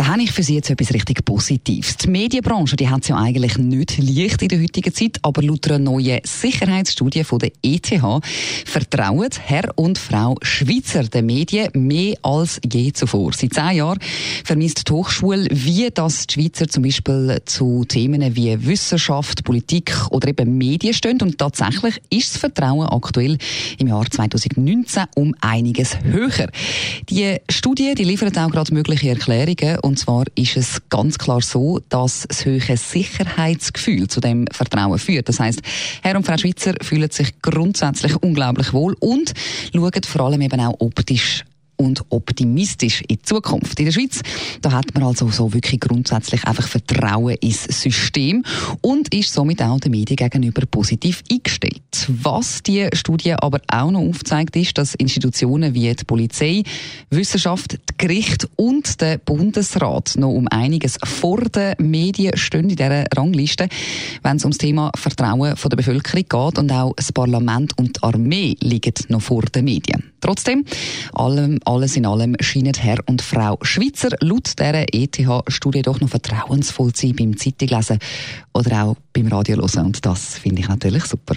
da habe ich für Sie jetzt etwas richtig Positives. Die Medienbranche die hat es ja eigentlich nicht leicht in der heutigen Zeit, aber laut einer neuen Sicherheitsstudie von der ETH vertrauen Herr und Frau Schweizer den Medien mehr als je zuvor. Seit zehn Jahren vermisst die Hochschule, wie das die Schweizer zum Beispiel zu Themen wie Wissenschaft, Politik oder eben Medien stehen. Und tatsächlich ist das Vertrauen aktuell im Jahr 2019 um einiges höher. Die Studie die liefert auch gerade mögliche Erklärungen und zwar ist es ganz klar so, dass das höhere Sicherheitsgefühl zu dem Vertrauen führt. Das heißt, Herr und Frau Schweizer fühlen sich grundsätzlich unglaublich wohl und schauen vor allem eben auch optisch und optimistisch in die Zukunft. In der Schweiz, da hat man also so wirklich grundsätzlich einfach Vertrauen ins System und ist somit auch den Medien gegenüber positiv eingestellt. Was die Studie aber auch noch aufzeigt, ist, dass Institutionen wie die Polizei, Wissenschaft, die Gericht und der Bundesrat noch um einiges vor den Medien stehen in dieser Rangliste, wenn es ums Thema Vertrauen der Bevölkerung geht und auch das Parlament und die Armee liegen noch vor den Medien. Trotzdem, allem, alles in allem scheinen Herr und Frau Schweizer laut dieser ETH-Studie doch noch vertrauensvoll zu sein beim Zeitunglesen oder auch beim Radio hören. Und das finde ich natürlich super.